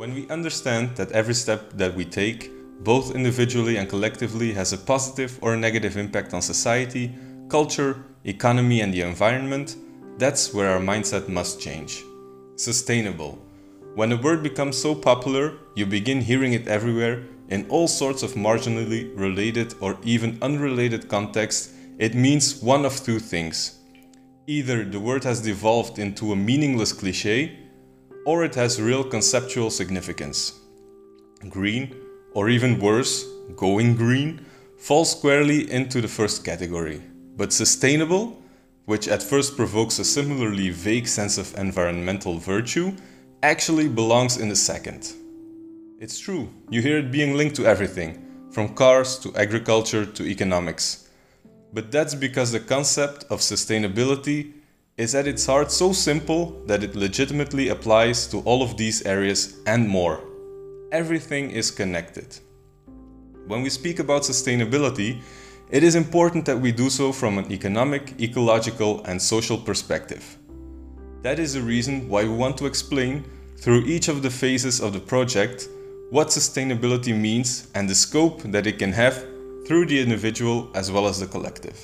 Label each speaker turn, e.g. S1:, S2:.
S1: When we understand that every step that we take, both individually and collectively, has a positive or a negative impact on society, culture, economy, and the environment, that's where our mindset must change. Sustainable. When a word becomes so popular, you begin hearing it everywhere in all sorts of marginally related or even unrelated contexts. It means one of two things. Either the word has devolved into a meaningless cliche, or it has real conceptual significance. Green, or even worse, going green, falls squarely into the first category. But sustainable, which at first provokes a similarly vague sense of environmental virtue, actually belongs in the second. It's true, you hear it being linked to everything, from cars to agriculture to economics. But that's because the concept of sustainability is at its heart so simple that it legitimately applies to all of these areas and more. Everything is connected. When we speak about sustainability, it is important that we do so from an economic, ecological, and social perspective. That is the reason why we want to explain, through each of the phases of the project, what sustainability means and the scope that it can have through the individual as well as the collective.